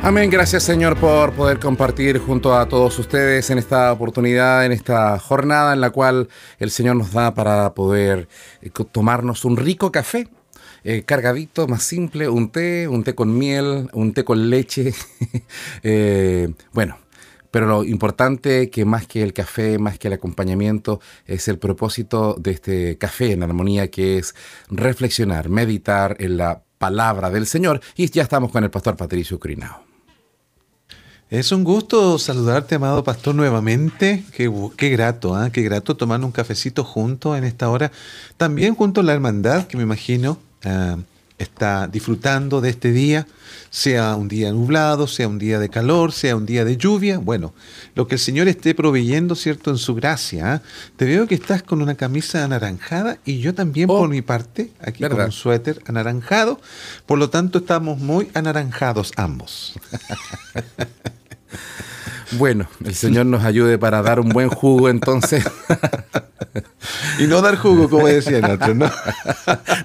Amén, gracias Señor por poder compartir junto a todos ustedes en esta oportunidad, en esta jornada en la cual el Señor nos da para poder eh, tomarnos un rico café. Eh, cargadito, más simple, un té, un té con miel, un té con leche. Eh, bueno, pero lo importante que más que el café, más que el acompañamiento, es el propósito de este café en armonía, que es reflexionar, meditar en la palabra del Señor. Y ya estamos con el pastor Patricio Crinao. Es un gusto saludarte, amado pastor, nuevamente. Qué, qué grato, ¿eh? qué grato tomar un cafecito juntos en esta hora. También junto a la hermandad, que me imagino uh, está disfrutando de este día, sea un día nublado, sea un día de calor, sea un día de lluvia. Bueno, lo que el Señor esté proveyendo, ¿cierto?, en su gracia. ¿eh? Te veo que estás con una camisa anaranjada y yo también, oh, por mi parte, aquí ¿verdad? con un suéter anaranjado. Por lo tanto, estamos muy anaranjados ambos. Bueno, el Señor nos ayude para dar un buen jugo entonces. y no dar jugo, como decía Nacho, ¿no?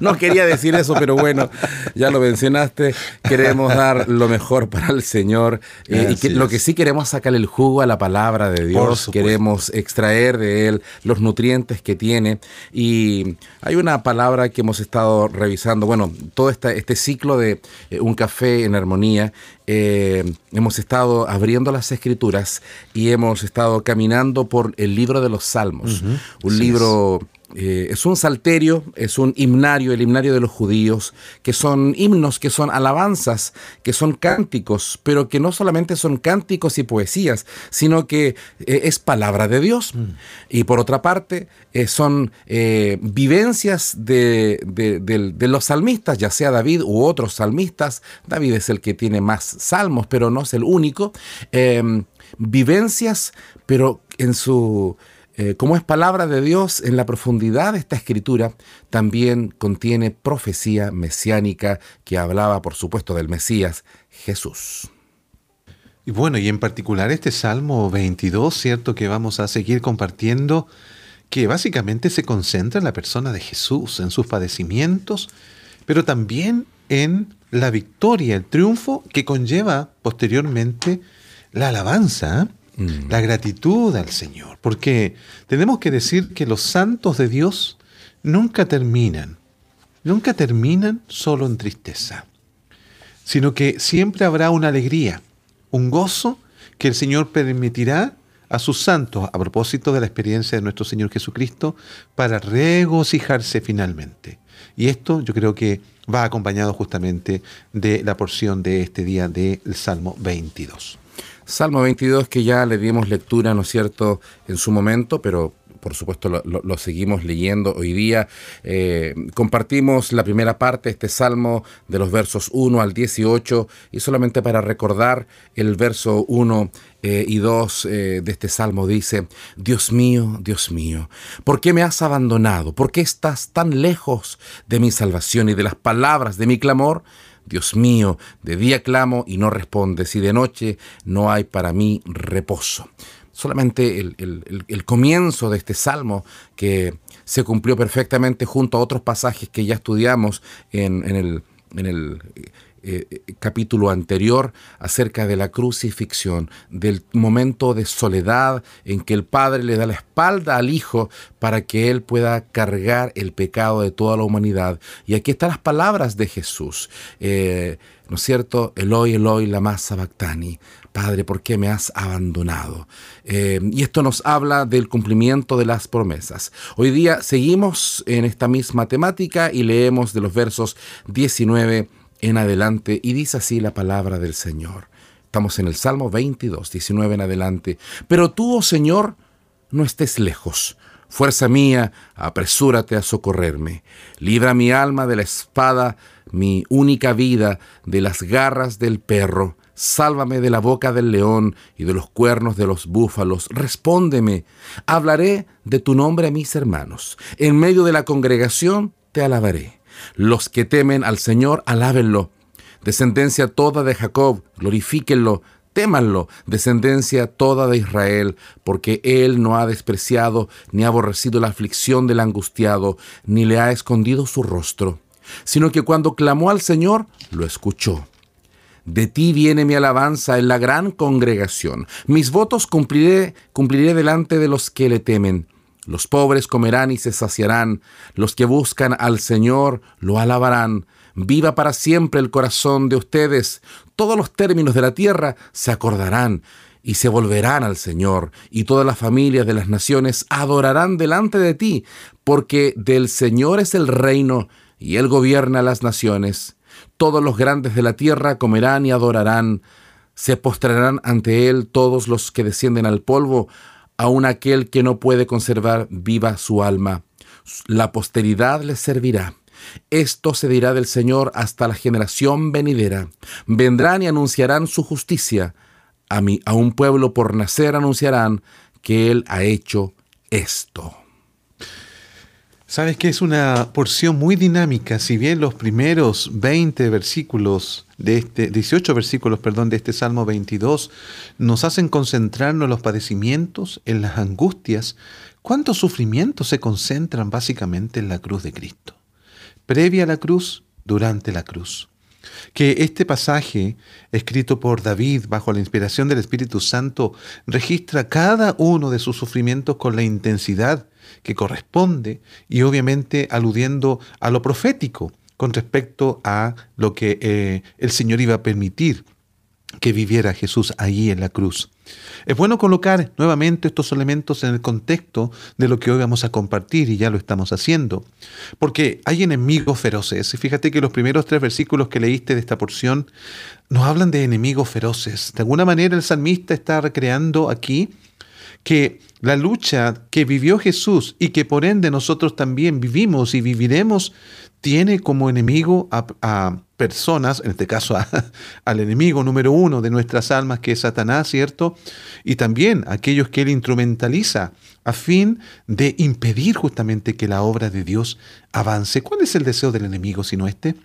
no quería decir eso, pero bueno, ya lo mencionaste. Queremos dar lo mejor para el Señor. Eh, y que, lo que sí queremos sacar el jugo a la palabra de Dios. Queremos extraer de él los nutrientes que tiene. Y hay una palabra que hemos estado revisando. Bueno, todo este, este ciclo de eh, un café en armonía eh, hemos estado abriendo las escrituras y hemos estado caminando por el libro de los Salmos, uh -huh. un sí libro... Es. Eh, es un salterio, es un himnario, el himnario de los judíos, que son himnos, que son alabanzas, que son cánticos, pero que no solamente son cánticos y poesías, sino que eh, es palabra de Dios. Mm. Y por otra parte, eh, son vivencias de, de, de, de, los salmistas, ya sea David u otros salmistas. David es el que tiene más salmos, pero no es el único. vivencias, pero en su eh, como es palabra de Dios, en la profundidad de esta escritura también contiene profecía mesiánica que hablaba, por supuesto, del Mesías, Jesús. Y bueno, y en particular este Salmo 22, ¿cierto? Que vamos a seguir compartiendo, que básicamente se concentra en la persona de Jesús, en sus padecimientos, pero también en la victoria, el triunfo que conlleva posteriormente la alabanza. ¿eh? Mm. la gratitud al Señor, porque tenemos que decir que los santos de Dios nunca terminan, nunca terminan solo en tristeza, sino que siempre habrá una alegría, un gozo que el Señor permitirá a sus santos, a propósito de la experiencia de nuestro Señor Jesucristo, para regocijarse finalmente. Y esto yo creo que va acompañado justamente de la porción de este día del Salmo 22. Salmo 22 que ya le dimos lectura, ¿no es cierto?, en su momento, pero por supuesto lo, seguimos leyendo hoy día. Eh, compartimos la primera parte, este salmo de los versos 1 al 18, y solamente para recordar el verso 1 eh, y 2 eh, de este salmo dice, Dios mío, Dios mío, ¿por qué me has abandonado? ¿Por qué estás tan lejos de mi salvación y de las palabras de mi clamor? Dios mío, de día clamo y no respondes, y de noche no hay para mí reposo. Solamente el, el, el, comienzo de este salmo que se cumplió perfectamente junto a otros pasajes que ya estudiamos en, en el, en el eh, capítulo anterior acerca de la crucifixión, del momento de soledad en que el Padre le da la espalda al Hijo para que Él pueda cargar el pecado de toda la humanidad. Y aquí están las palabras de Jesús. Eh, ¿No es cierto? Eloi, Eloi, lama sabactani. Padre, ¿por qué me has abandonado? Eh, y esto nos habla del cumplimiento de las promesas. Hoy día seguimos en esta misma temática y leemos de los versos 19 en adelante y dice así la palabra del Señor. Estamos en el Salmo 22, 19 en adelante. Pero tú, oh Señor, no estés lejos. Fuerza mía, apresúrate a socorrerme. Libra mi alma de la espada mi única vida de las garras del perro. Sálvame de la boca del león y de los cuernos de los búfalos. Respóndeme. Hablaré de tu nombre a mis hermanos. En medio de la congregación te alabaré. Los que temen al Señor, alábenlo. Descendencia toda de Jacob, glorifíquenlo. Témanlo, descendencia toda de Israel, porque él no ha despreciado ni aborrecido la aflicción del angustiado, ni le ha escondido su rostro, sino que cuando clamó al Señor, lo escuchó. De ti viene mi alabanza en la gran congregación. Mis votos cumpliré, cumpliré delante de los que le temen. Los pobres comerán y se saciarán. Los que buscan al Señor lo alabarán. Viva para siempre el corazón de ustedes. Todos los términos de la tierra se acordarán y se volverán al Señor, y todas las familias de las naciones adorarán delante de ti, porque del Señor es el reino, y Él gobierna las naciones. Todos los grandes de la tierra comerán y adorarán. Se postrarán ante él todos los que descienden al polvo, aun aquel que no puede conservar viva su alma. La posteridad les servirá. Esto se dirá del Señor hasta la generación venidera. Vendrán y anunciarán su justicia. A, mí, a un pueblo por nacer anunciarán que Él ha hecho esto. Sabes que es una porción muy dinámica, si bien los primeros 20 versículos de este 18 versículos, perdón, de este Salmo 22 nos hacen concentrarnos en los padecimientos, en las angustias, cuántos sufrimientos se concentran básicamente en la cruz de Cristo. Previa a la cruz, durante la cruz. Que este pasaje, escrito por David bajo la inspiración del Espíritu Santo, registra cada uno de sus sufrimientos con la intensidad que corresponde y obviamente aludiendo a lo profético con respecto a lo que eh, el Señor iba a permitir que viviera Jesús allí en la cruz. Es bueno colocar nuevamente estos elementos en el contexto de lo que hoy vamos a compartir y ya lo estamos haciendo, porque hay enemigos feroces. Fíjate que los primeros tres versículos que leíste de esta porción nos hablan de enemigos feroces. De alguna manera el salmista está recreando aquí que la lucha que vivió Jesús y que por ende nosotros también vivimos y viviremos, tiene como enemigo a, personas, en este caso al enemigo número uno de nuestras almas, que es Satanás, ¿cierto? Y también aquellos que él instrumentaliza a fin de impedir justamente que la obra de Dios avance. ¿Cuál es el deseo del enemigo sino este?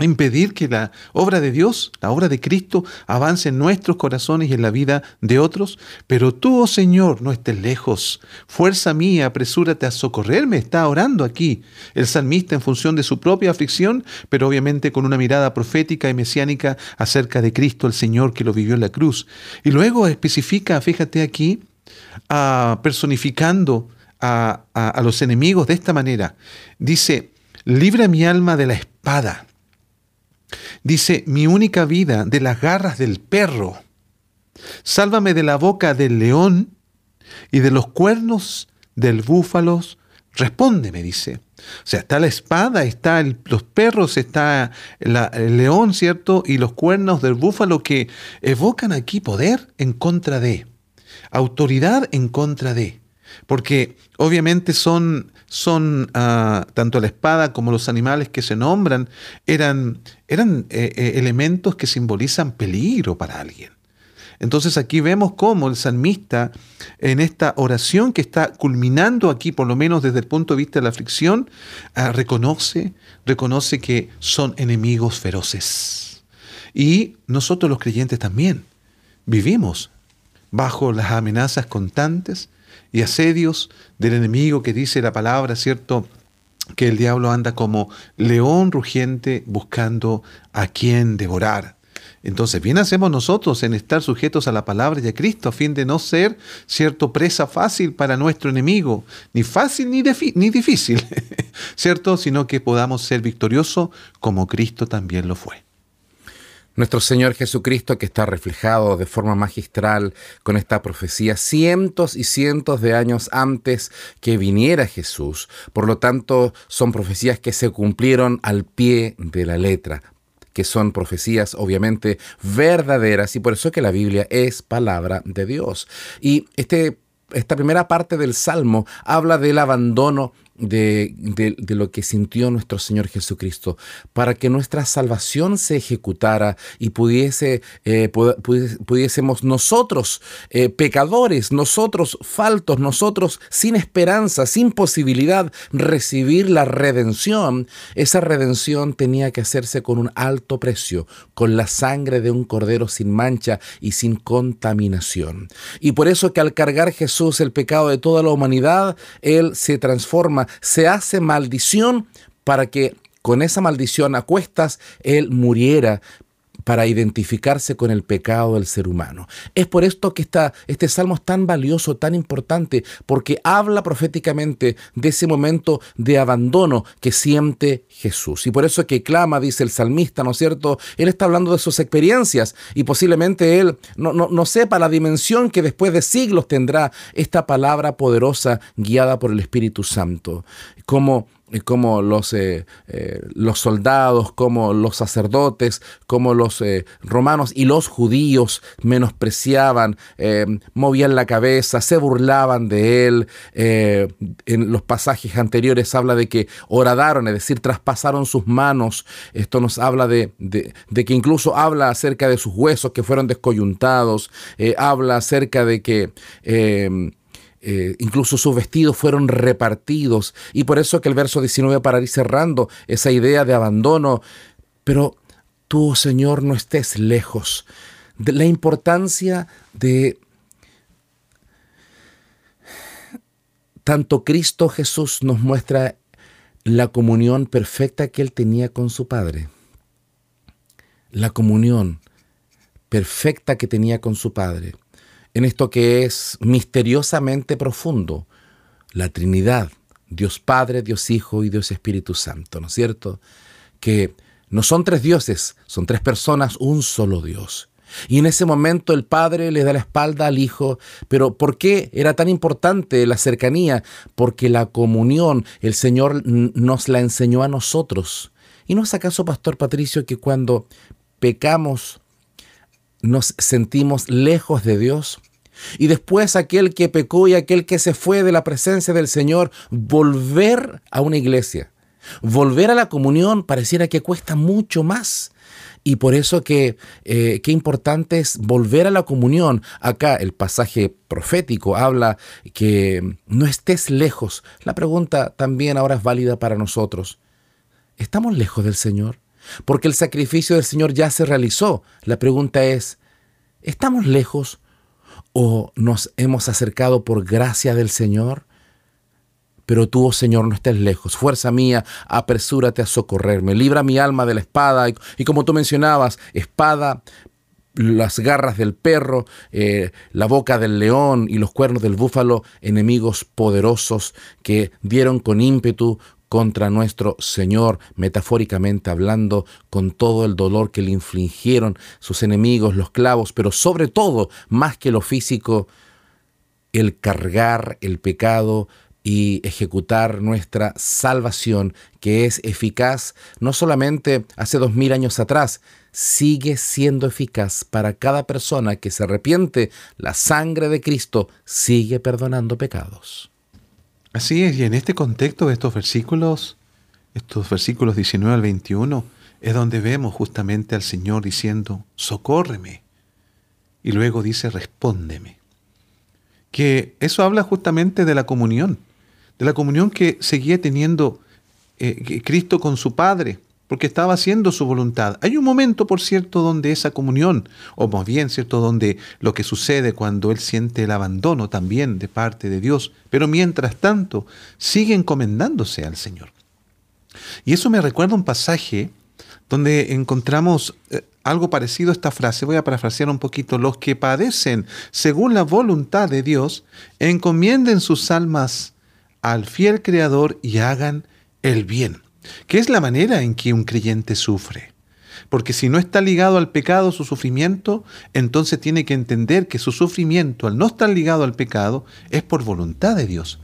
Impedir que la obra de Dios, la obra de Cristo, avance en nuestros corazones y en la vida de otros. Pero tú, oh Señor, no estés lejos. Fuerza mía, apresúrate a socorrerme. Está orando aquí el salmista en función de su propia aflicción, pero obviamente con una mirada profética y mesiánica acerca de Cristo, el Señor que lo vivió en la cruz. Y luego especifica, fíjate aquí, personificando a, los enemigos de esta manera. Dice, libra mi alma de la espada Dice, mi única vida de las garras del perro. Sálvame de la boca del león y de los cuernos del búfalo. Respóndeme, dice. O sea, está la espada, está los perros, está el león, ¿cierto? Y los cuernos del búfalo que evocan aquí poder en contra de, autoridad en contra de. Porque obviamente son son ah, tanto la espada como los animales que se nombran, eran, eran eh, eh, elementos que simbolizan peligro para alguien. Entonces aquí vemos cómo el salmista en esta oración que está culminando aquí, por lo menos desde el punto de vista de la aflicción, ah, reconoce, reconoce que son enemigos feroces. Y nosotros los creyentes también vivimos bajo las amenazas constantes, y asedios del enemigo que dice la palabra, ¿cierto? Que el diablo anda como león rugiente buscando a quien devorar. Entonces, bien hacemos nosotros en estar sujetos a la palabra de Cristo a fin de no ser, cierto, presa fácil para nuestro enemigo, ni fácil ni, ni difícil, ¿cierto? Sino que podamos ser victoriosos como Cristo también lo fue. Nuestro Señor Jesucristo que está reflejado de forma magistral con esta profecía cientos y cientos de años antes que viniera Jesús. Por lo tanto, son profecías que se cumplieron al pie de la letra que son profecías obviamente verdaderas y por eso que la Biblia es palabra de Dios. Y este esta primera parte del Salmo habla del abandono de, lo que sintió nuestro Señor Jesucristo, para que nuestra salvación se ejecutara y pudiese, eh, pudiésemos nosotros, eh, pecadores, nosotros faltos, nosotros sin esperanza, sin posibilidad, recibir la redención, esa redención tenía que hacerse con un alto precio, con la sangre de un cordero sin mancha y sin contaminación. Y por eso que al cargar Jesús el pecado de toda la humanidad, Él se transforma, se hace maldición para que con esa maldición a cuestas Él muriera, para identificarse con el pecado del ser humano. Es por esto que este salmo es tan valioso, tan importante, porque habla proféticamente de ese momento de abandono que siente Jesús. Y por eso es que clama, dice el salmista, ¿no es cierto? Él está hablando de sus experiencias y posiblemente él no, no sepa la dimensión que después de siglos tendrá esta palabra poderosa guiada por el Espíritu Santo. Como como los, eh, eh, los soldados, como los sacerdotes, como los eh, romanos y los judíos menospreciaban, movían la cabeza, se burlaban de él. en los pasajes anteriores habla de que horadaron, es decir, traspasaron sus manos. Esto nos habla de, de que incluso habla acerca de sus huesos que fueron descoyuntados, habla acerca de que eh, incluso sus vestidos fueron repartidos. Y por eso que el verso 19 para ir cerrando esa idea de abandono. Pero tú, Señor, no estés lejos. De la importancia de tanto Cristo Jesús nos muestra la comunión perfecta que él tenía con su Padre. La comunión perfecta que tenía con su Padre en esto que es misteriosamente profundo, la Trinidad, Dios Padre, Dios Hijo y Dios Espíritu Santo, ¿no es cierto? Que no son tres dioses, son tres personas, un solo Dios. Y en ese momento el Padre le da la espalda al Hijo. Pero ¿por qué era tan importante la cercanía? Porque la comunión el Señor nos la enseñó a nosotros. ¿Y no es acaso, Pastor Patricio, que cuando pecamos nos sentimos lejos de Dios. Y después aquel que pecó y aquel que se fue de la presencia del Señor, volver a una iglesia, volver a la comunión, pareciera que cuesta mucho más. Y por eso que eh, qué importante es volver a la comunión. Acá el pasaje profético habla que no estés lejos. La pregunta también ahora es válida para nosotros. ¿Estamos lejos del Señor? Porque el sacrificio del Señor ya se realizó. La pregunta es, ¿estamos lejos o nos hemos acercado por gracia del Señor? Pero tú, oh Señor, no estés lejos. Fuerza mía, apresúrate a socorrerme. Libra mi alma de la espada. Y, como tú mencionabas, espada, las garras del perro, eh, la boca del león y los cuernos del búfalo, enemigos poderosos que dieron con ímpetu contra nuestro Señor, metafóricamente hablando, con todo el dolor que le infligieron sus enemigos, los clavos, pero sobre todo, más que lo físico, el cargar el pecado y ejecutar nuestra salvación, que es eficaz no solamente hace dos mil años atrás, sigue siendo eficaz para cada persona que se arrepiente. La sangre de Cristo sigue perdonando pecados. Así es, y en este contexto de estos versículos, estos versículos 19 al 21, es donde vemos justamente al Señor diciendo, socórreme. Y luego dice, respóndeme. Que eso habla justamente de la comunión, de la comunión que seguía teniendo eh, Cristo con su Padre porque estaba haciendo su voluntad. Hay un momento, por cierto, donde esa comunión, o más bien, ¿cierto?, donde lo que sucede cuando él siente el abandono también de parte de Dios, pero mientras tanto sigue encomendándose al Señor. Y eso me recuerda un pasaje donde encontramos eh, algo parecido a esta frase. Voy a parafrasear un poquito. Los que padecen según la voluntad de Dios, encomienden sus almas al fiel Creador y hagan el bien que es la manera en que un creyente sufre. Porque si no está ligado al pecado su sufrimiento, entonces tiene que entender que su sufrimiento, al no estar ligado al pecado, es por voluntad de Dios.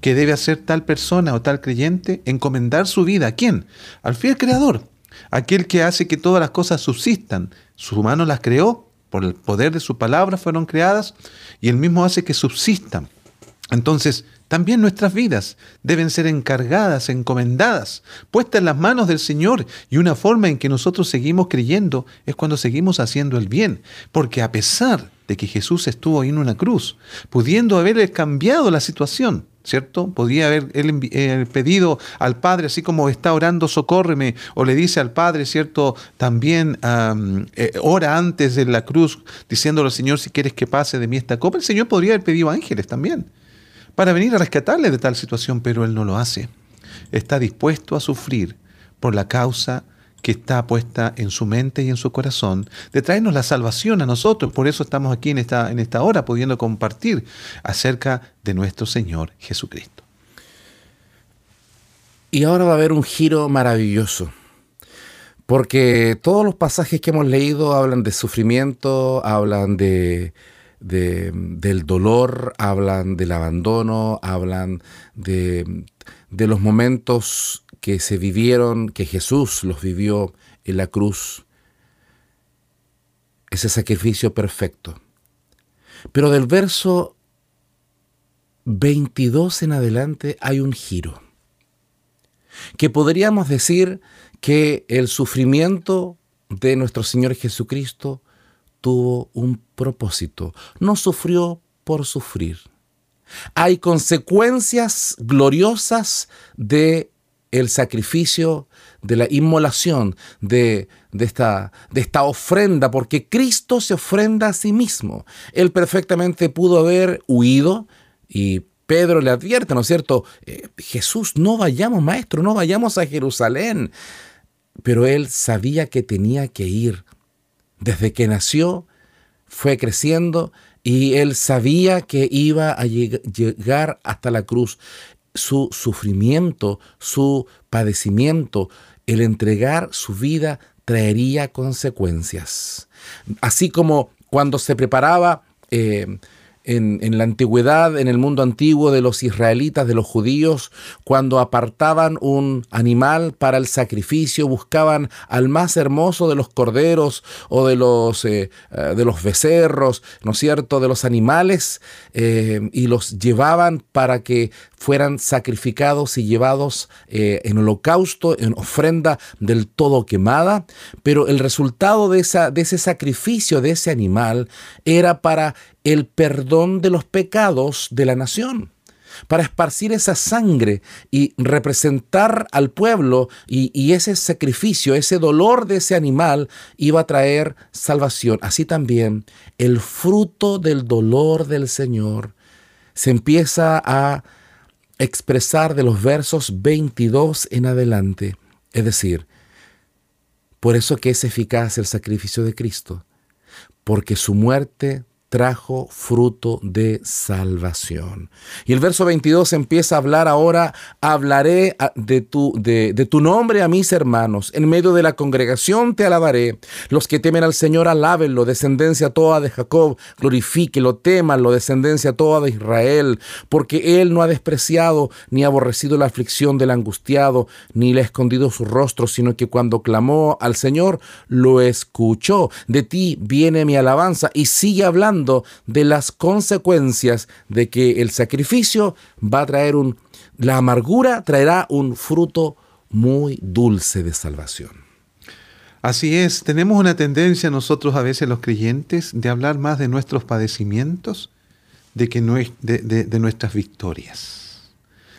Que debe hacer tal persona o tal creyente? Encomendar su vida. ¿A quién? Al fiel Creador. Aquel que hace que todas las cosas subsistan. Su mano las creó, por el poder de su palabra fueron creadas, y él mismo hace que subsistan. Entonces, también nuestras vidas deben ser encargadas, encomendadas, puestas en las manos del Señor. Y una forma en que nosotros seguimos creyendo es cuando seguimos haciendo el bien. Porque a pesar de que Jesús estuvo ahí en una cruz, pudiendo haberle cambiado la situación, ¿cierto? Podía haber él eh, pedido al Padre, así como está orando, socórreme, o le dice al Padre, ¿cierto? También eh, ora antes de la cruz, diciéndole al Señor, si quieres que pase de mí esta copa. El Señor podría haber pedido ángeles también, para venir a rescatarle de tal situación, pero Él no lo hace. Está dispuesto a sufrir por la causa que está puesta en su mente y en su corazón, de traernos la salvación a nosotros. Por eso estamos aquí en esta, en esta hora pudiendo compartir acerca de nuestro Señor Jesucristo. Y ahora va a haber un giro maravilloso, porque todos los pasajes que hemos leído hablan de sufrimiento, hablan de, del dolor, hablan del abandono, hablan de, de los momentos que se vivieron, que Jesús los vivió en la cruz, ese sacrificio perfecto. Pero del verso 22 en adelante hay un giro, que podríamos decir que el sufrimiento de nuestro Señor Jesucristo tuvo un propósito, no sufrió por sufrir. Hay consecuencias gloriosas de el sacrificio de la inmolación de, esta, de esta ofrenda, porque Cristo se ofrenda a sí mismo. Él perfectamente pudo haber huido y Pedro le advierte, ¿no es cierto? Eh, Jesús, no vayamos, maestro, no vayamos a Jerusalén. Pero él sabía que tenía que ir. Desde que nació, fue creciendo y él sabía que iba a llegar hasta la cruz su sufrimiento, su padecimiento, el entregar su vida traería consecuencias. Así como cuando se preparaba eh, en, la antigüedad, en el mundo antiguo de los israelitas, de los judíos, cuando apartaban un animal para el sacrificio, buscaban al más hermoso de los corderos o de los, eh, eh, de los becerros, ¿no es cierto?, de los animales, eh, y los llevaban para que fueran sacrificados y llevados en holocausto, en ofrenda del todo quemada, pero el resultado de, esa, de ese sacrificio de ese animal era para el perdón de los pecados de la nación, para esparcir esa sangre y representar al pueblo y, ese sacrificio, ese dolor de ese animal iba a traer salvación. Así también el fruto del dolor del Señor se empieza a expresar de los versos 22 en adelante. Es decir, por eso que es eficaz el sacrificio de Cristo, porque su muerte trajo fruto de salvación. Y el verso 22 empieza a hablar ahora, hablaré de tu, de, de, tu nombre a mis hermanos, en medio de la congregación te alabaré, los que temen al Señor alábenlo, descendencia toda de Jacob, glorifíquelo, temanlo, descendencia toda de Israel, porque él no ha despreciado ni aborrecido la aflicción del angustiado, ni le ha escondido su rostro, sino que cuando clamó al Señor, lo escuchó. De ti viene mi alabanza y sigue hablando de las consecuencias de que el sacrificio va a traer un, la amargura traerá un fruto muy dulce de salvación. Así es, tenemos una tendencia nosotros a veces los creyentes de hablar más de nuestros padecimientos de que de, nuestras victorias.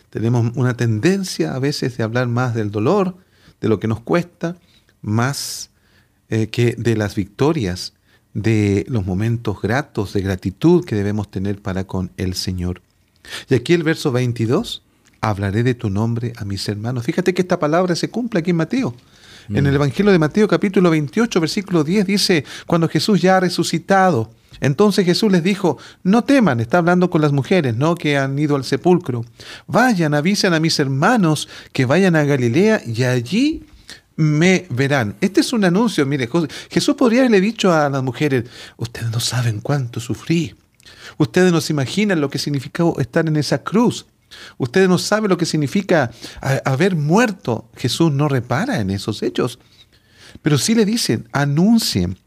Tenemos una tendencia a veces de hablar más del dolor, de lo que nos cuesta, más eh, que de las victorias de los momentos gratos de gratitud que debemos tener para con el Señor. Y aquí el verso 22, hablaré de tu nombre a mis hermanos. Fíjate que esta palabra se cumple aquí en Mateo. En mm. el Evangelio de Mateo capítulo 28, versículo 10 dice, cuando Jesús ya ha resucitado, entonces Jesús les dijo, no teman, está hablando con las mujeres, ¿no? Que han ido al sepulcro. Vayan, avisen a mis hermanos que vayan a Galilea y allí me verán. Este es un anuncio, mire, Jesús podría haberle dicho a las mujeres, ustedes no saben cuánto sufrí, ustedes no se imaginan lo que significó estar en esa cruz, ustedes no saben lo que significa haber muerto. Jesús no repara en esos hechos, pero sí le dicen, anuncien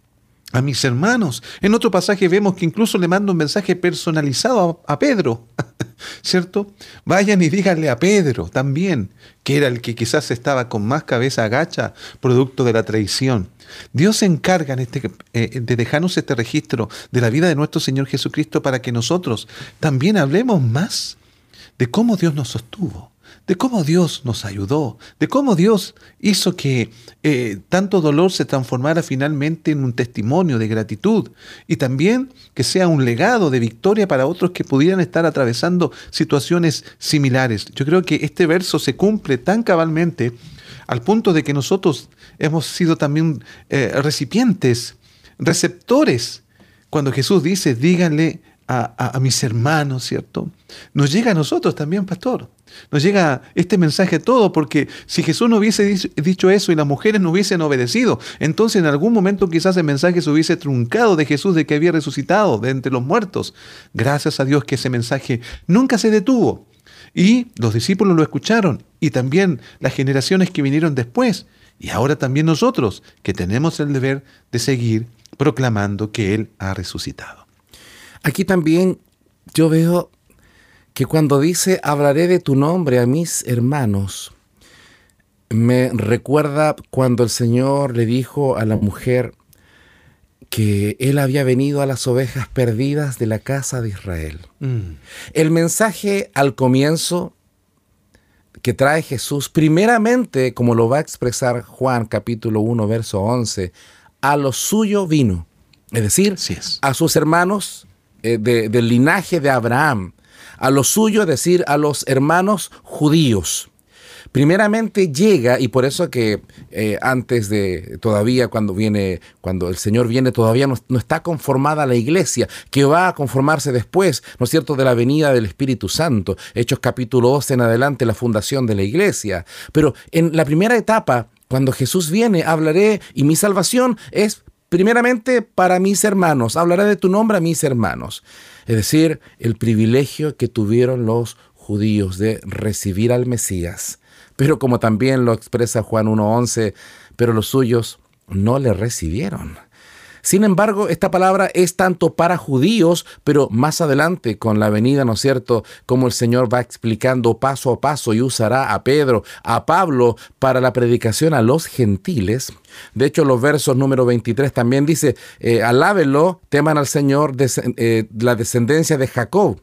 a mis hermanos. En otro pasaje vemos que incluso le manda un mensaje personalizado a, Pedro, ¿cierto? Vayan y díganle a Pedro también, que era el que quizás estaba con más cabeza agacha, producto de la traición. Dios se encarga en este, eh, de dejarnos este registro de la vida de nuestro Señor Jesucristo para que nosotros también hablemos más de cómo Dios nos sostuvo, de cómo Dios nos ayudó, de cómo Dios hizo que eh, tanto dolor se transformara finalmente en un testimonio de gratitud y también que sea un legado de victoria para otros que pudieran estar atravesando situaciones similares. Yo creo que este verso se cumple tan cabalmente al punto de que nosotros hemos sido también eh, recipientes, receptores. Cuando Jesús dice, díganle a, mis hermanos, ¿cierto? Nos llega a nosotros también, pastor. Nos llega este mensaje todo, porque si Jesús no hubiese dicho eso y las mujeres no hubiesen obedecido, entonces en algún momento quizás el mensaje se hubiese truncado de Jesús de que había resucitado de entre los muertos. Gracias a Dios que ese mensaje nunca se detuvo. Y los discípulos lo escucharon, y también las generaciones que vinieron después, y ahora también nosotros, que tenemos el deber de seguir proclamando que Él ha resucitado. Aquí también yo veo que cuando dice hablaré de tu nombre a mis hermanos, me recuerda cuando el Señor le dijo a la mujer que él había venido a las ovejas perdidas de la casa de Israel. Mm. El mensaje al comienzo que trae Jesús, primeramente, como lo va a expresar Juan capítulo 1, verso 11, a lo suyo vino, es decir, a sus hermanos eh, del linaje de Abraham, a lo suyo, es decir, a los hermanos judíos. Primeramente llega, y por eso que eh, antes de todavía cuando viene, cuando el Señor viene, todavía no, no, está conformada la iglesia, que va a conformarse después, ¿no es cierto?, de la venida del Espíritu Santo. Hechos capítulo 12 en adelante, la fundación de la iglesia. Pero en la primera etapa, cuando Jesús viene, hablaré, y mi salvación es primeramente para mis hermanos, hablaré de tu nombre a mis hermanos. Es decir, el privilegio que tuvieron los judíos de recibir al Mesías. Pero como también lo expresa Juan 1.11, pero los suyos no le recibieron. Sin embargo, esta palabra es tanto para judíos, pero más adelante con la venida, ¿no es cierto?, como el Señor va explicando paso a paso y usará a Pedro, a Pablo para la predicación a los gentiles. De hecho, los versos número 23 también dice, eh, alábenlo, teman al Señor eh, la descendencia de Jacob.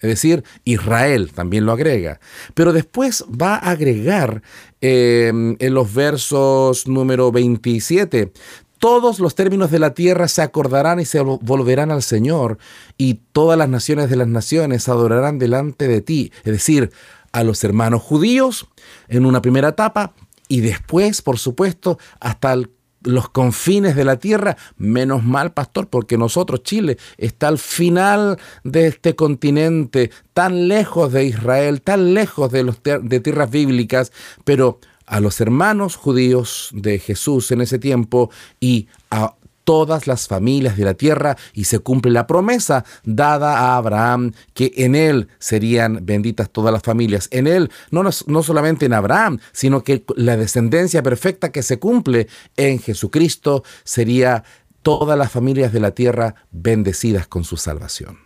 Es decir, Israel también lo agrega. Pero después va a agregar eh, en los versos número 27, todos los términos de la tierra se acordarán y se volverán al Señor, y todas las naciones de las naciones adorarán delante de ti, es decir, a los hermanos judíos en una primera etapa, y después, por supuesto, hasta los confines de la tierra, menos mal, pastor, porque nosotros, Chile, está al final de este continente, tan lejos de Israel, tan lejos de, de tierras bíblicas, pero a los hermanos judíos de Jesús en ese tiempo y a todas las familias de la tierra y se cumple la promesa dada a Abraham que en él serían benditas todas las familias. En él, no, no solamente en Abraham, sino que la descendencia perfecta que se cumple en Jesucristo sería todas las familias de la tierra bendecidas con su salvación.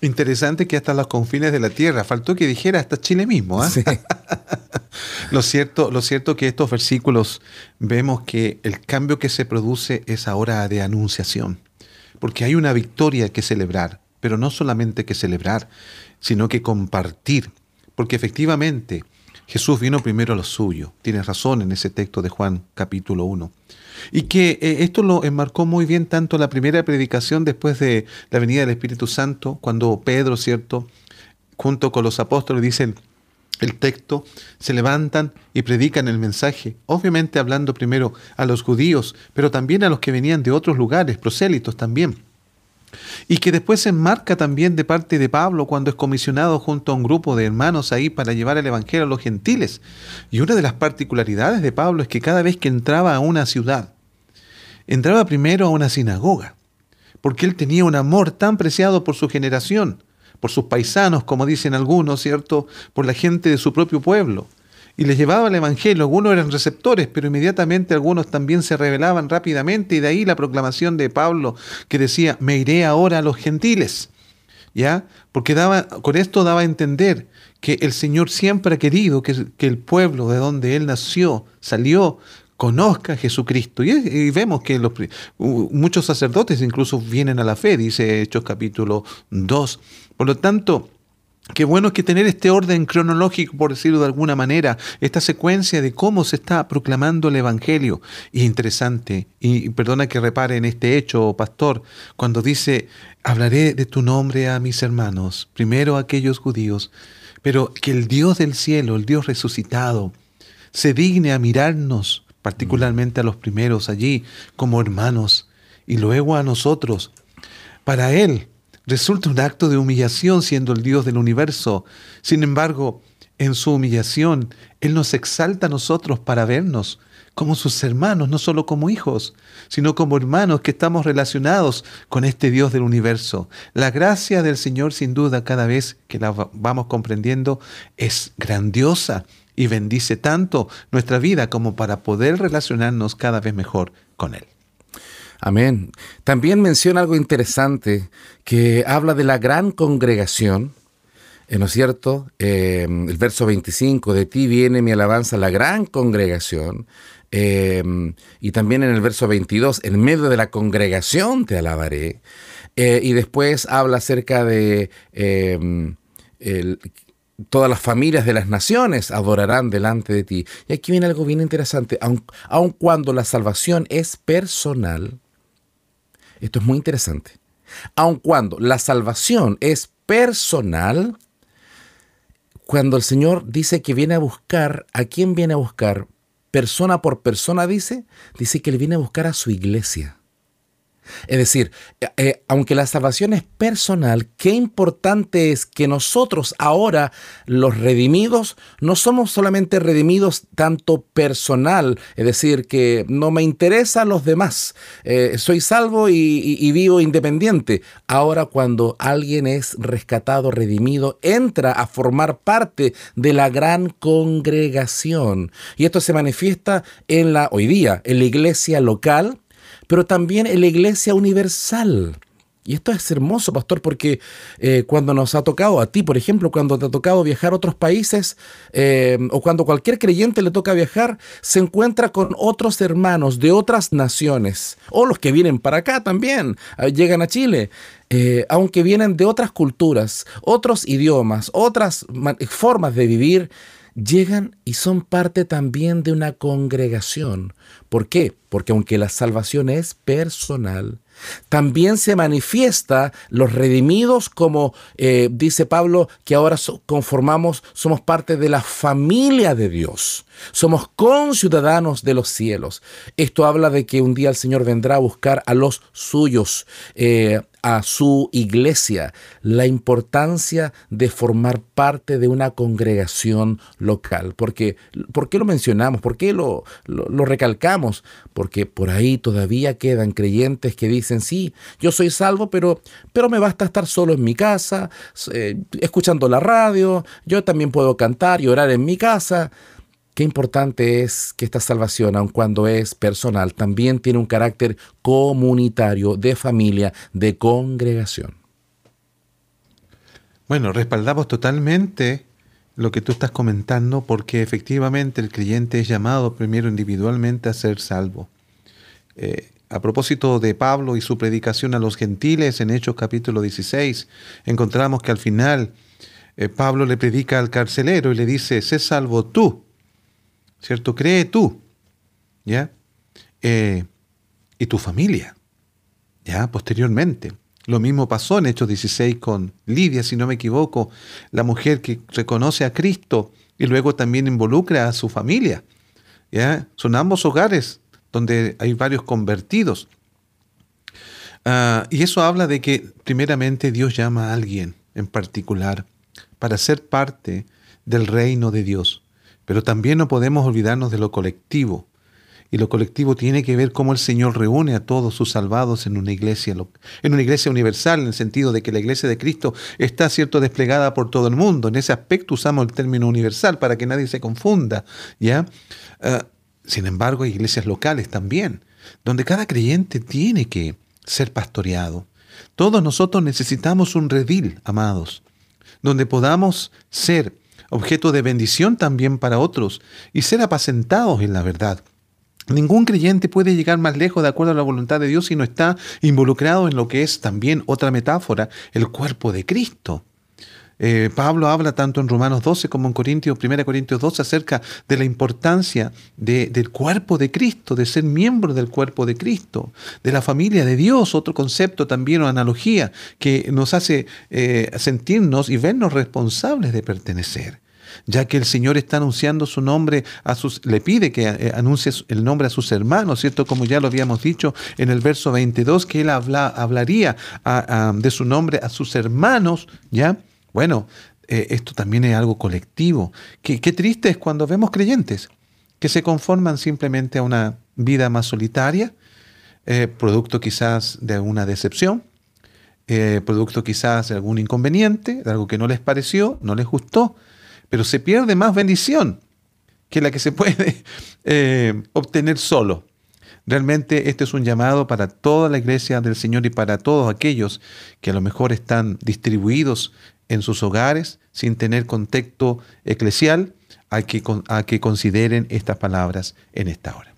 Interesante que hasta los confines de la tierra, faltó que dijera hasta Chile mismo. ¿ah? lo, cierto, lo cierto que estos versículos vemos que el cambio que se produce es ahora de anunciación, porque hay una victoria que celebrar, pero no solamente que celebrar, sino que compartir, porque efectivamente Jesús vino primero a lo suyo, tienes razón en ese texto de Juan capítulo 1. Y que eh, esto lo enmarcó muy bien tanto la primera predicación después de la venida del Espíritu Santo, cuando Pedro, ¿cierto?, junto con los apóstoles dicen el texto, se levantan y predican el mensaje, obviamente hablando primero a los judíos, pero también a los que venían de otros lugares, prosélitos también. Y que después se enmarca también de parte de Pablo cuando es comisionado junto a un grupo de hermanos ahí para llevar el Evangelio a los gentiles. Y una de las particularidades de Pablo es que cada vez que entraba a una ciudad, entraba primero a una sinagoga, porque él tenía un amor tan preciado por su generación, por sus paisanos, como dicen algunos, ¿cierto? Por la gente de su propio pueblo. Y les llevaba el Evangelio. Algunos eran receptores, pero inmediatamente algunos también se rebelaban rápidamente y de ahí la proclamación de Pablo que decía, me iré ahora a los gentiles. ¿Ya? Porque daba, con esto daba a entender que el Señor siempre ha querido que, el pueblo de donde Él nació, salió, conozca a Jesucristo. Y, vemos que muchos sacerdotes incluso vienen a la fe, dice Hechos capítulo 2. Por lo tanto, Qué bueno que tener este orden cronológico, por decirlo de alguna manera, esta secuencia de cómo se está proclamando el Evangelio. Y interesante, y perdona que repare en este hecho, pastor, cuando dice, hablaré de tu nombre a mis hermanos, primero a aquellos judíos, pero que el Dios del cielo, el Dios resucitado, se digne a mirarnos, particularmente a los primeros allí, como hermanos, y luego a nosotros. Para Él, resulta un acto de humillación siendo el Dios del universo. Sin embargo, en su humillación, Él nos exalta a nosotros para vernos como sus hermanos, no solo como hijos, sino como hermanos que estamos relacionados con este Dios del universo. La gracia del Señor, sin duda, cada vez que la vamos comprendiendo, es grandiosa y bendice tanto nuestra vida como para poder relacionarnos cada vez mejor con Él. Amén. También menciona algo interesante que habla de la gran congregación. Eh, ¿No es cierto? Eh, el verso 25, de ti viene mi alabanza, la gran congregación. Eh, y también en el verso 22, en medio de la congregación te alabaré. y después habla acerca de todas las familias de las naciones adorarán delante de ti. Y aquí viene algo bien interesante, aun cuando la salvación es personal, esto es muy interesante. Aun cuando la salvación es personal, cuando el Señor dice que viene a buscar, ¿a quién viene a buscar? Persona por persona, dice, dice que Él viene a buscar a su iglesia. Es decir, eh, eh, aunque la salvación es personal, qué importante es que nosotros ahora, los redimidos, no somos solamente redimidos tanto personal, es decir, que no me interesan los demás, eh, soy salvo y, vivo independiente. Ahora cuando alguien es rescatado, redimido, entra a formar parte de la gran congregación. Y esto se manifiesta en la, hoy día, en la iglesia local, pero también en la iglesia universal. Y esto es hermoso, pastor, porque eh, cuando nos ha tocado, a ti, por ejemplo, cuando te ha tocado viajar a otros países, eh, o cuando cualquier creyente le toca viajar, se encuentra con otros hermanos de otras naciones, o los que vienen para acá también, eh, llegan a Chile, aunque vienen de otras culturas, otros idiomas, otras formas de vivir, llegan y son parte también de una congregación. ¿Por qué? Porque aunque la salvación es personal, también se manifiesta los redimidos como eh, dice Pablo, que ahora conformamos, somos parte de la familia de Dios. Somos conciudadanos de los cielos. Esto habla de que un día el Señor vendrá a buscar a los suyos. Eh, a su iglesia la importancia de formar parte de una congregación local. Porque, ¿Por qué lo mencionamos? ¿Por qué lo, lo, recalcamos? Porque por ahí todavía quedan creyentes que dicen, sí, yo soy salvo, pero, pero me basta estar solo en mi casa, eh, escuchando la radio, yo también puedo cantar y orar en mi casa. Qué importante es que esta salvación, aun cuando es personal, también tiene un carácter comunitario, de familia, de congregación. Bueno, respaldamos totalmente lo que tú estás comentando porque efectivamente el creyente es llamado primero individualmente a ser salvo. Eh, a propósito de Pablo y su predicación a los gentiles en Hechos capítulo 16, encontramos que al final eh, Pablo le predica al carcelero y le dice, sé salvo tú ¿cierto? Cree tú, ¿ya? Eh, y tu familia, ¿ya? Posteriormente. Lo mismo pasó en Hechos 16 con Lidia, si no me equivoco, la mujer que reconoce a Cristo y luego también involucra a su familia. ¿ya? Son ambos hogares donde hay varios convertidos. Ah, y eso habla de que primeramente Dios llama a alguien en particular para ser parte del reino de Dios. Pero también no podemos olvidarnos de lo colectivo. Y lo colectivo tiene que ver cómo el Señor reúne a todos sus salvados en una iglesia, en una iglesia universal, en el sentido de que la iglesia de Cristo está, cierto, desplegada por todo el mundo. En ese aspecto usamos el término universal para que nadie se confunda, ¿ya? Ah, sin embargo, hay iglesias locales también, donde cada creyente tiene que ser pastoreado. Todos nosotros necesitamos un redil, amados, donde podamos ser objeto de bendición también para otros y ser apacentados en la verdad. Ningún creyente puede llegar más lejos de acuerdo a la voluntad de Dios si no está involucrado en lo que es también otra metáfora, el cuerpo de Cristo. Eh, Pablo habla tanto en Romanos 12 como en Corintios, 1 Corintios 12 acerca de la importancia del cuerpo de Cristo, de ser miembro del cuerpo de Cristo, de la familia de Dios, otro concepto también o analogía que nos hace eh, sentirnos y vernos responsables de pertenecer ya que el Señor está anunciando su nombre a sus, le pide que eh, anuncie el nombre a sus hermanos, ¿cierto? Como ya lo habíamos dicho en el verso 22, que él habla, hablaría de su nombre a sus hermanos, ¿ya? Bueno, eh, esto también es algo colectivo. Qué, triste es cuando vemos creyentes que se conforman simplemente a una vida más solitaria, eh, producto quizás de alguna decepción, eh, producto quizás de algún inconveniente, de algo que no les pareció, no les gustó, pero se pierde más bendición que la que se puede obtener solo. Realmente este es un llamado para toda la iglesia del Señor y para todos aquellos que a lo mejor están distribuidos en sus hogares sin tener contexto eclesial, a que, a que consideren estas palabras en esta hora.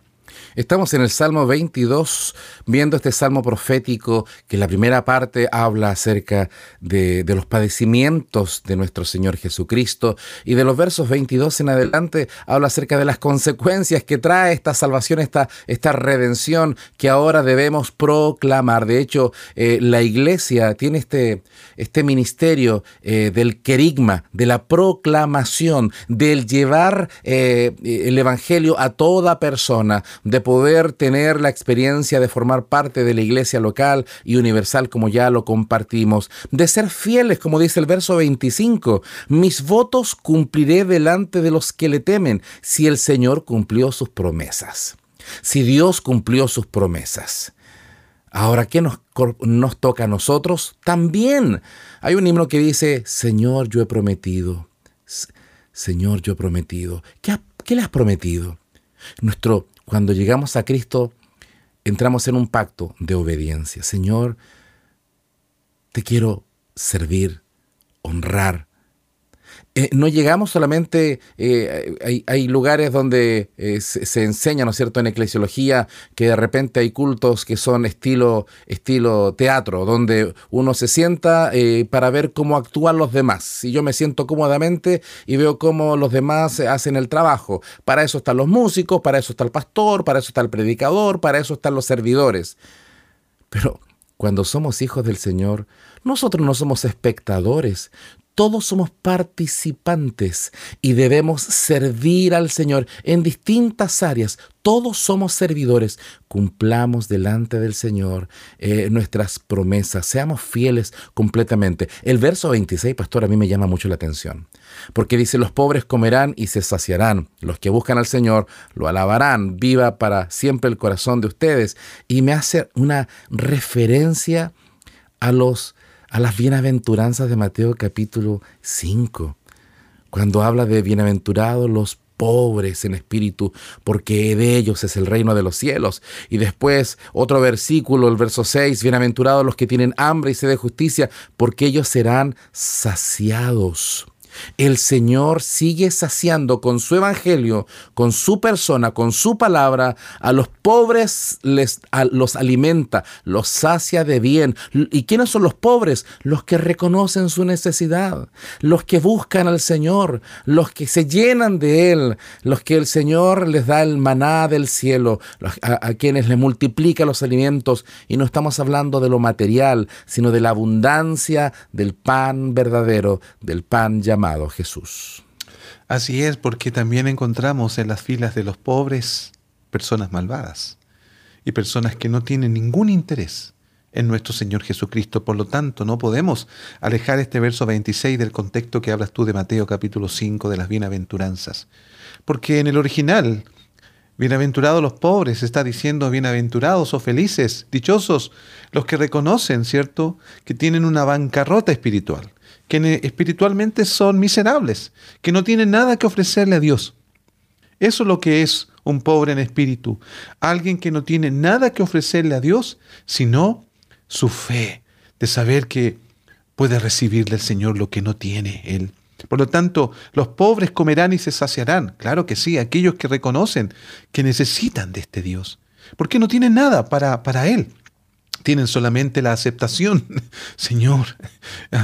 Estamos en el Salmo 22, viendo este salmo profético que la primera parte habla acerca de, los padecimientos de nuestro Señor Jesucristo y de los versos 22 en adelante habla acerca de las consecuencias que trae esta salvación, esta, esta redención que ahora debemos proclamar. De hecho, eh, la iglesia tiene este, este ministerio eh, del querigma, de la proclamación, del llevar eh, el Evangelio a toda persona, de poder tener la experiencia de formar parte de la iglesia local y universal como ya lo compartimos, de ser fieles, como dice el verso 25, mis votos cumpliré delante de los que le temen, si el Señor cumplió sus promesas, si Dios cumplió sus promesas. Ahora, ¿qué nos, nos toca a nosotros? También hay un himno que dice, Señor, yo he prometido. Señor, yo he prometido. ¿Qué, ¿Qué, le has prometido? Nuestro cuando llegamos a Cristo, entramos en un pacto de obediencia. Señor, te quiero servir, honrar, eh, no llegamos solamente, eh, hay, lugares donde eh, se, enseña, ¿no es cierto?, en eclesiología, que de repente hay cultos que son estilo, estilo teatro, donde uno se sienta para ver cómo actúan los demás. Si yo me siento cómodamente y veo cómo los demás hacen el trabajo, para eso están los músicos, para eso está el pastor, para eso está el predicador, para eso están los servidores. Pero cuando somos hijos del Señor, nosotros no somos espectadores, todos somos participantes y debemos servir al Señor en distintas áreas. Todos somos servidores. Cumplamos delante del Señor eh, nuestras promesas. Seamos fieles completamente. El verso 26, pastor, a mí me llama mucho la atención. Porque dice, los pobres comerán y se saciarán. Los que buscan al Señor lo alabarán. Viva para siempre el corazón de ustedes. Y me hace una referencia a los a las bienaventuranzas de Mateo capítulo 5, cuando habla de bienaventurados los pobres en espíritu, porque de ellos es el reino de los cielos. Y después otro versículo, el verso 6, bienaventurados los que tienen hambre y sed de justicia, porque ellos serán saciados. El Señor sigue saciando con su evangelio, con su persona, con su palabra. A los pobres les, los alimenta, los sacia de bien. ¿Y quiénes son los pobres? Los que reconocen su necesidad, los que buscan al Señor, los que se llenan de Él, los que el Señor les da el maná del cielo, a, a quienes le multiplica los alimentos. Y no estamos hablando de lo material, sino de la abundancia del pan verdadero, del pan llamado Jesús. Así es, porque también encontramos en las filas de los pobres personas malvadas y personas que no tienen ningún interés en nuestro Señor Jesucristo. Por lo tanto, no podemos alejar este verso 26 del contexto que hablas tú de Mateo capítulo 5 de las bienaventuranzas. Porque en el original Bienaventurados los pobres, está diciendo bienaventurados o felices, dichosos los que reconocen, ¿cierto?, que tienen una bancarrota espiritual, que espiritualmente son miserables, que no tienen nada que ofrecerle a Dios. Eso es lo que es un pobre en espíritu, alguien que no tiene nada que ofrecerle a Dios, sino su fe de saber que puede recibirle al Señor lo que no tiene Él. Por lo tanto, los pobres comerán y se saciarán. Claro que sí, aquellos que reconocen que necesitan de este Dios. Porque no tienen nada para, para Él. Tienen solamente la aceptación. Señor,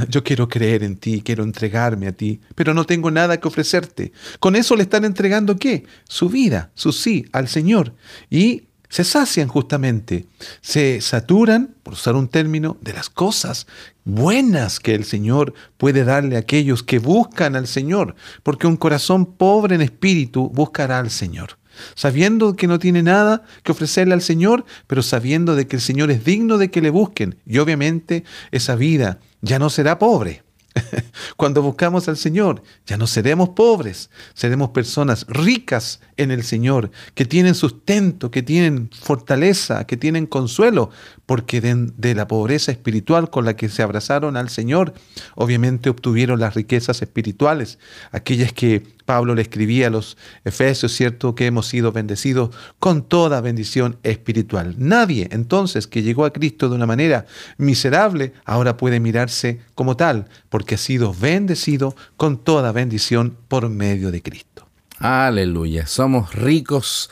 yo quiero creer en ti, quiero entregarme a ti, pero no tengo nada que ofrecerte. Con eso le están entregando qué? Su vida, su sí al Señor. Y se sacian justamente, se saturan, por usar un término, de las cosas buenas que el Señor puede darle a aquellos que buscan al Señor, porque un corazón pobre en espíritu buscará al Señor, sabiendo que no tiene nada que ofrecerle al Señor, pero sabiendo de que el Señor es digno de que le busquen, y obviamente esa vida ya no será pobre, Cuando buscamos al Señor, ya no seremos pobres, seremos personas ricas en el Señor, que tienen sustento, que tienen fortaleza, que tienen consuelo, porque de, la pobreza espiritual con la que se abrazaron al Señor, obviamente obtuvieron las riquezas espirituales, aquellas que Pablo le escribía a los Efesios, ¿cierto? Que hemos sido bendecidos con toda bendición espiritual. Nadie entonces que llegó a Cristo de una manera miserable ahora puede mirarse como tal, porque ha sido bendecido con toda bendición por medio de Cristo. Aleluya, somos ricos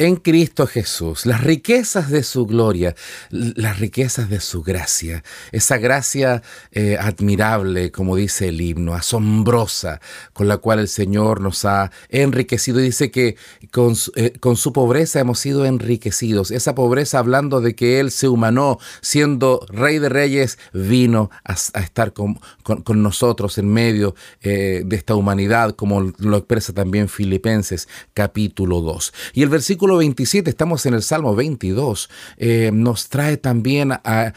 en Cristo Jesús, las riquezas de su gloria, las riquezas de su gracia, esa gracia eh, admirable, como dice el himno, asombrosa, con la cual el Señor nos ha enriquecido. Dice que con, eh, con su pobreza hemos sido enriquecidos. Esa pobreza hablando de que Él se humanó, siendo Rey de Reyes, vino a, estar con, con, nosotros en medio eh, de esta humanidad, como lo expresa también Filipenses capítulo 2. Y el versículo 27, estamos en el Salmo 22, eh, nos trae también a,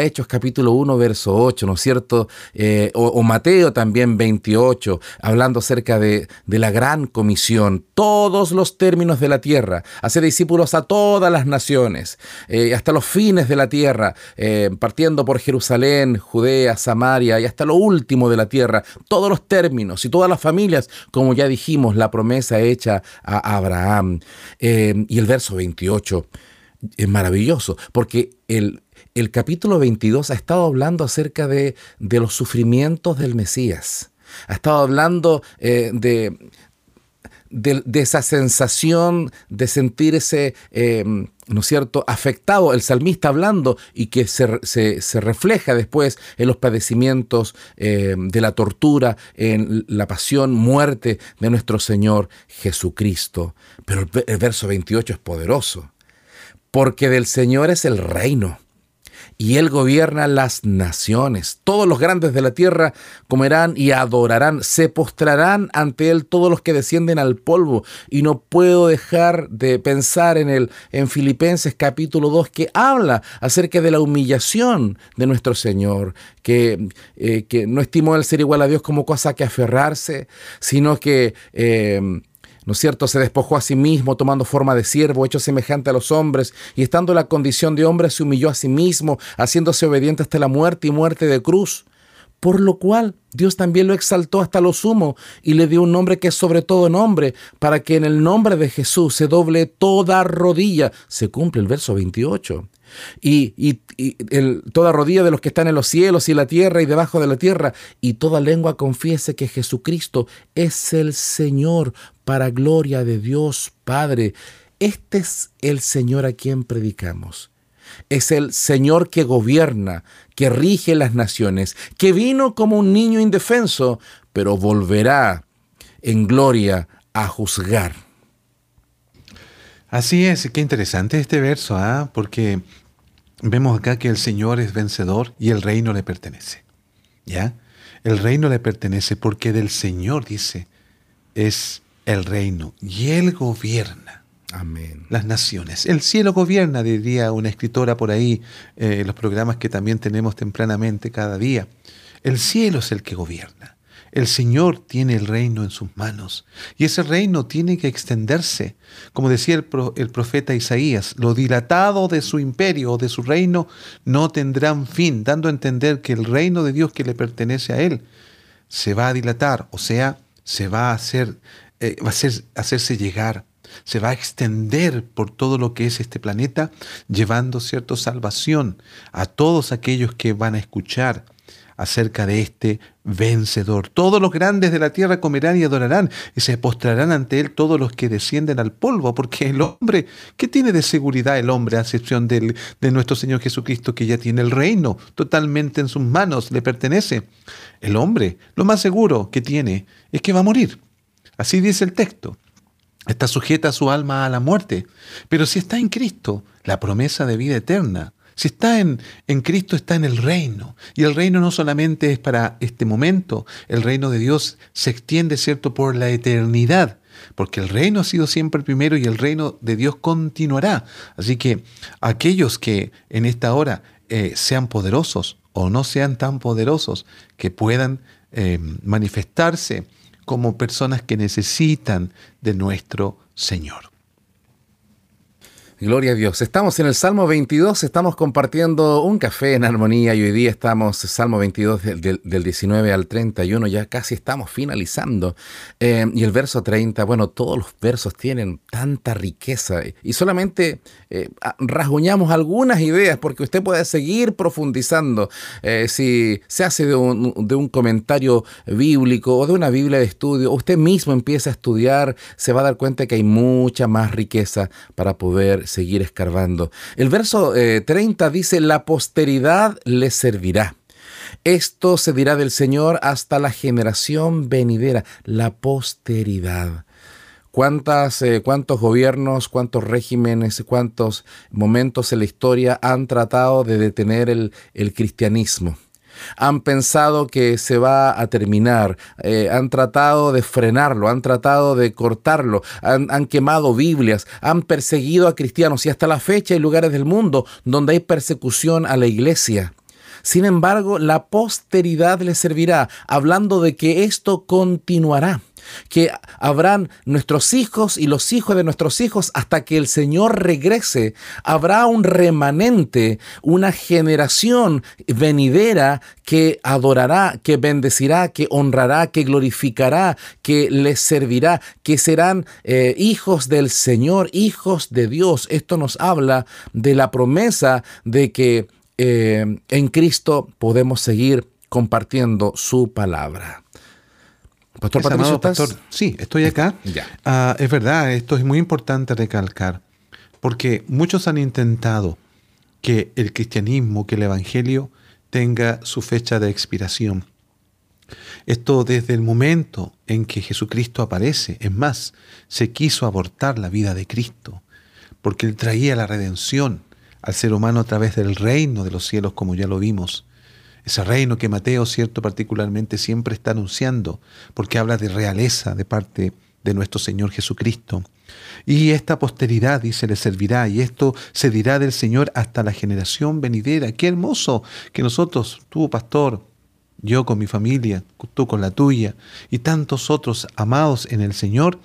Hechos capítulo 1, verso 8, ¿no es cierto? Eh, o, Mateo también 28, hablando acerca de, la gran comisión, todos los términos de la tierra, hacer discípulos a todas las naciones, eh, hasta los fines de la tierra, partiendo por Jerusalén, Judea, Samaria y hasta lo último de la tierra, todos los términos y todas las familias, como ya dijimos, la promesa hecha a Abraham. Em, y el verso 28 es maravilloso, porque el, el capítulo 22 ha estado hablando acerca de, de, los sufrimientos del Mesías. Ha estado hablando eh, de, de, esa sensación de sentirse, em, ¿no es cierto?, afectado, el salmista hablando y que se, refleja después en los padecimientos em, de la tortura, en la pasión, muerte de nuestro Señor Jesucristo. Pero el, el verso 28 es poderoso, porque del Señor es el reino y Él gobierna las naciones. Todos los grandes de la tierra comerán y adorarán, se postrarán ante Él todos los que descienden al polvo. Y no puedo dejar de pensar en el en Filipenses capítulo 2 que habla acerca de la humillación de nuestro Señor, que, eh, que no estimó el ser igual a Dios como cosa que aferrarse, sino que eh, ¿no es cierto? Se despojó a sí mismo, tomando forma de siervo, hecho semejante a los hombres, y estando en la condición de hombre, se humilló a sí mismo, haciéndose obediente hasta la muerte y muerte de cruz. Por lo cual Dios también lo exaltó hasta lo sumo y le dio un nombre que es sobre todo nombre, para que en el nombre de Jesús se doble toda rodilla. Se cumple el verso 28 y, toda rodilla de los que están en los cielos y la tierra y debajo de la tierra, y toda lengua confiese que Jesucristo es el Señor para gloria de Dios Padre. Este es el Señor a quien predicamos. Es el Señor que gobierna, que rige las naciones, que vino como un niño indefenso, pero volverá en gloria a juzgar. Así es, qué interesante este verso, ¿ah? porque vemos acá que el Señor es vencedor y el reino le pertenece. ¿Ya? El reino le pertenece porque del Señor, dice, es el reino y Él gobierna. Las naciones. El cielo gobierna, diría una escritora por ahí, en los programas que también tenemos tempranamente cada día. El cielo es el que gobierna. El Señor tiene el reino en sus manos y ese reino tiene que extenderse. Como decía el, profeta Isaías, lo dilatado de su imperio o de su reino no tendrán fin, dando a entender que el reino de Dios que le pertenece a Él se va a dilatar, o sea, se va a hacer, eh, va a ser, hacerse llegar se va a extender por todo lo que es este planeta, llevando cierta salvación a todos aquellos que van a escuchar acerca de este vencedor. Todos los grandes de la tierra comerán y adorarán y se postrarán ante él todos los que descienden al polvo, porque el hombre, ¿qué tiene de seguridad el hombre a excepción de nuestro Señor Jesucristo que ya tiene el reino totalmente en sus manos, le pertenece? El hombre, lo más seguro que tiene es que va a morir. Así dice el texto. Está sujeta su alma a la muerte. Pero si está en Cristo, la promesa de vida eterna. Si está en, en, Cristo, está en el reino. Y el reino no solamente es para este momento, el reino de Dios se extiende, ¿cierto?, por la eternidad. Porque el reino ha sido siempre el primero y el reino de Dios continuará. Así que aquellos que en esta hora eh, sean poderosos o no sean tan poderosos, que puedan eh, manifestarse como personas que necesitan de nuestro Señor. Gloria a Dios. Estamos en el Salmo 22, estamos compartiendo un café en armonía y hoy día estamos, Salmo 22 del, 19 al 31, ya casi estamos finalizando. Eh, y el verso 30, bueno, todos los versos tienen tanta riqueza y solamente eh, rasguñamos algunas ideas porque usted puede seguir profundizando. Eh, si se hace de un, de un comentario bíblico o de una Biblia de estudio, usted mismo empieza a estudiar, se va a dar cuenta que hay mucha más riqueza para poder seguir escarbando. El verso 30 eh, dice, la posteridad le servirá. Esto se dirá del Señor hasta la generación venidera, la posteridad. ¿Cuántas, eh, ¿Cuántos gobiernos, cuántos regímenes, cuántos momentos en la historia han tratado de detener el, el cristianismo? Han pensado que se va a terminar, eh, han tratado de frenarlo, han tratado de cortarlo, han, quemado Biblias, han perseguido a cristianos y hasta la fecha hay lugares del mundo donde hay persecución a la iglesia. Sin embargo, la posteridad le servirá, hablando de que esto continuará que habrán nuestros hijos y los hijos de nuestros hijos hasta que el Señor regrese. Habrá un remanente, una generación venidera que adorará, que bendecirá, que honrará, que glorificará, que les servirá, que serán eh, hijos del Señor, hijos de Dios. Esto nos habla de la promesa de que eh, en Cristo podemos seguir compartiendo su palabra. Pastor Patricio, pastor, sí, estoy acá. Ah, es verdad, esto es muy importante recalcar, porque muchos han intentado que el cristianismo, que el evangelio tenga su fecha de expiración. Esto desde el momento en que Jesucristo aparece, es más, se quiso abortar la vida de Cristo, porque Él traía la redención al ser humano a través del reino de los cielos, como ya lo vimos ese reino que Mateo, cierto, particularmente siempre está anunciando, porque habla de realeza de parte de nuestro Señor Jesucristo. Y esta posteridad, dice, le servirá, y esto se dirá del Señor hasta la generación venidera. Qué hermoso que nosotros, tú, pastor, yo con mi familia, tú con la tuya, y tantos otros amados en el Señor,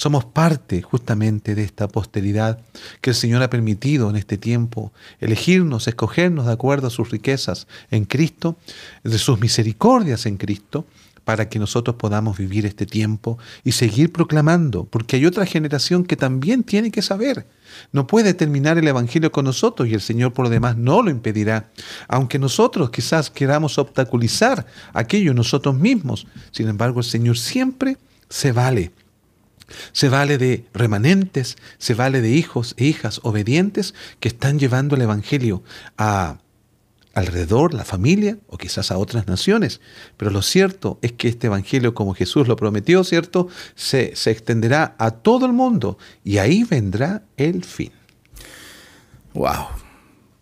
somos parte justamente de esta posteridad que el Señor ha permitido en este tiempo elegirnos, escogernos de acuerdo a sus riquezas en Cristo, de sus misericordias en Cristo, para que nosotros podamos vivir este tiempo y seguir proclamando, porque hay otra generación que también tiene que saber. No puede terminar el Evangelio con nosotros y el Señor por lo demás no lo impedirá, aunque nosotros quizás queramos obstaculizar aquello nosotros mismos. Sin embargo, el Señor siempre se vale se vale de remanentes, se vale de hijos e hijas obedientes que están llevando el Evangelio a alrededor, la familia o quizás a otras naciones. Pero lo cierto es que este Evangelio, como Jesús lo prometió, ¿cierto? Se, se extenderá a todo el mundo y ahí vendrá el fin. Wow.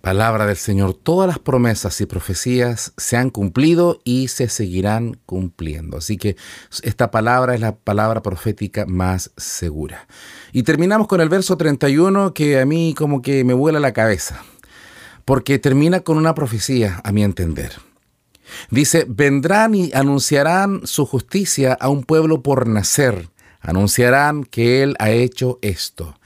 Palabra del Señor, todas las promesas y profecías se han cumplido y se seguirán cumpliendo. Así que esta palabra es la palabra profética más segura. Y terminamos con el verso 31 que a mí como que me vuela la cabeza, porque termina con una profecía, a mi entender. Dice, vendrán y anunciarán su justicia a un pueblo por nacer. Anunciarán que Él ha hecho esto.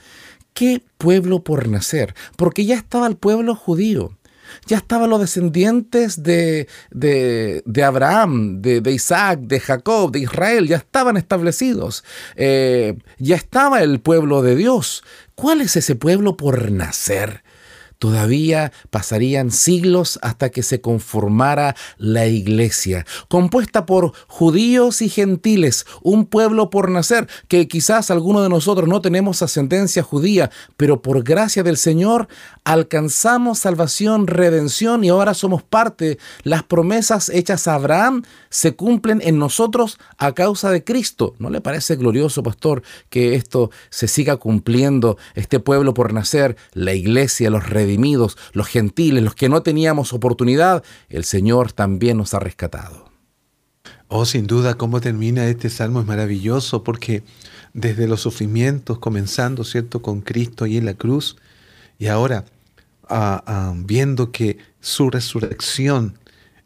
¿Qué pueblo por nacer? Porque ya estaba el pueblo judío ya estaban los descendientes de, de, Abraham, de, Isaac, de Jacob, de Israel, ya estaban establecidos, eh, ya estaba el pueblo de Dios. ¿Cuál es ese pueblo por nacer? Todavía pasarían siglos hasta que se conformara la iglesia, compuesta por judíos y gentiles, un pueblo por nacer, que quizás algunos de nosotros no tenemos ascendencia judía, pero por gracia del Señor alcanzamos salvación, redención y ahora somos parte. Las promesas hechas a Abraham se cumplen en nosotros a causa de Cristo. ¿No le parece glorioso, pastor, que esto se siga cumpliendo, este pueblo por nacer, la iglesia, los redimidos? Los gentiles, los que no teníamos oportunidad, el Señor también nos ha rescatado. Oh, sin duda, cómo termina este salmo es maravilloso porque desde los sufrimientos, comenzando, ¿cierto?, con Cristo y en la cruz, y ahora ah, ah, viendo que su resurrección,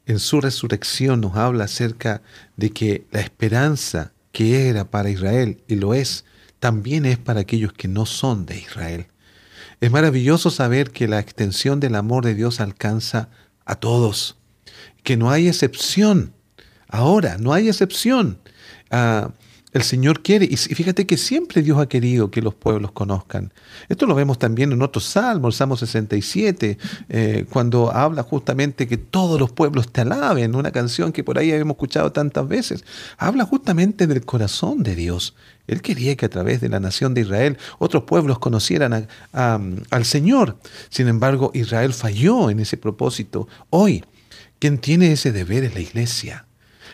en su resurrección nos habla acerca de que la esperanza que era para Israel, y lo es, también es para aquellos que no son de Israel. Es maravilloso saber que la extensión del amor de Dios alcanza a todos, que no hay excepción. Ahora, no hay excepción. Ah, el Señor quiere, y fíjate que siempre Dios ha querido que los pueblos conozcan. Esto lo vemos también en otros salmos, el Salmo 67, eh, cuando habla justamente que todos los pueblos te alaben, una canción que por ahí hemos escuchado tantas veces. Habla justamente del corazón de Dios. Él quería que a través de la nación de Israel otros pueblos conocieran al Señor. Sin embargo, Israel falló en ese propósito. Hoy, quien tiene ese deber es la iglesia.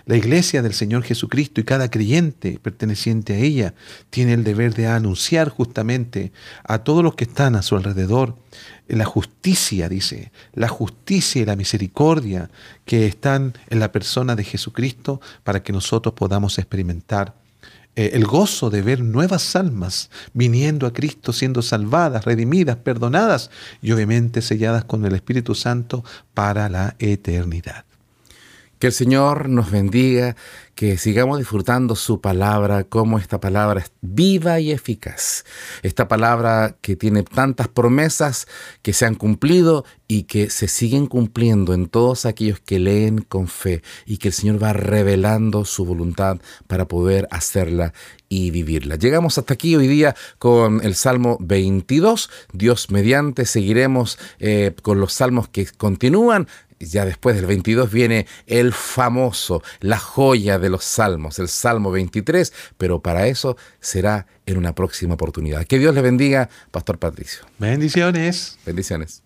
La iglesia del Señor Jesucristo y cada creyente perteneciente a ella tiene el deber de anunciar justamente a todos los que están a su alrededor la justicia, dice, la justicia y la misericordia que están en la persona de Jesucristo para que nosotros podamos experimentar eh, el gozo de ver nuevas almas viniendo a Cristo, siendo salvadas, redimidas, perdonadas y obviamente selladas con el Espíritu Santo para la eternidad. Que el Señor nos bendiga, que sigamos disfrutando su palabra, como esta palabra es viva y eficaz. Esta palabra que tiene tantas promesas que se han cumplido y que se siguen cumpliendo en todos aquellos que leen con fe y que el Señor va revelando su voluntad para poder hacerla y vivirla. Llegamos hasta aquí hoy día con el Salmo 22. Dios mediante seguiremos eh, con los salmos que continúan ya después del 22 viene el famoso, la joya de los salmos, el Salmo 23, pero para eso será en una próxima oportunidad. Que Dios le bendiga, Pastor Patricio. Bendiciones. Bendiciones.